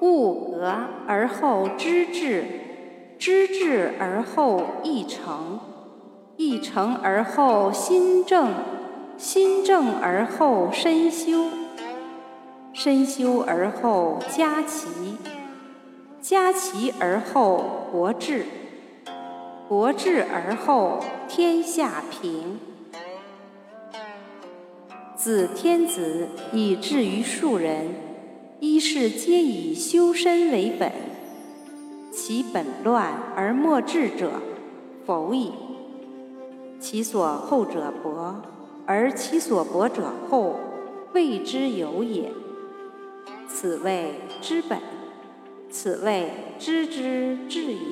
物格而后知至，知至而后意诚，意诚而后心正，心正而后身修，身修而后家齐，家齐而后国治，国治而后天下平。子天子以至于庶人，一是皆以修身为本。其本乱而末治者，否矣。其所厚者薄，而其所薄者厚，谓之有也。此谓知本，此谓知之至也。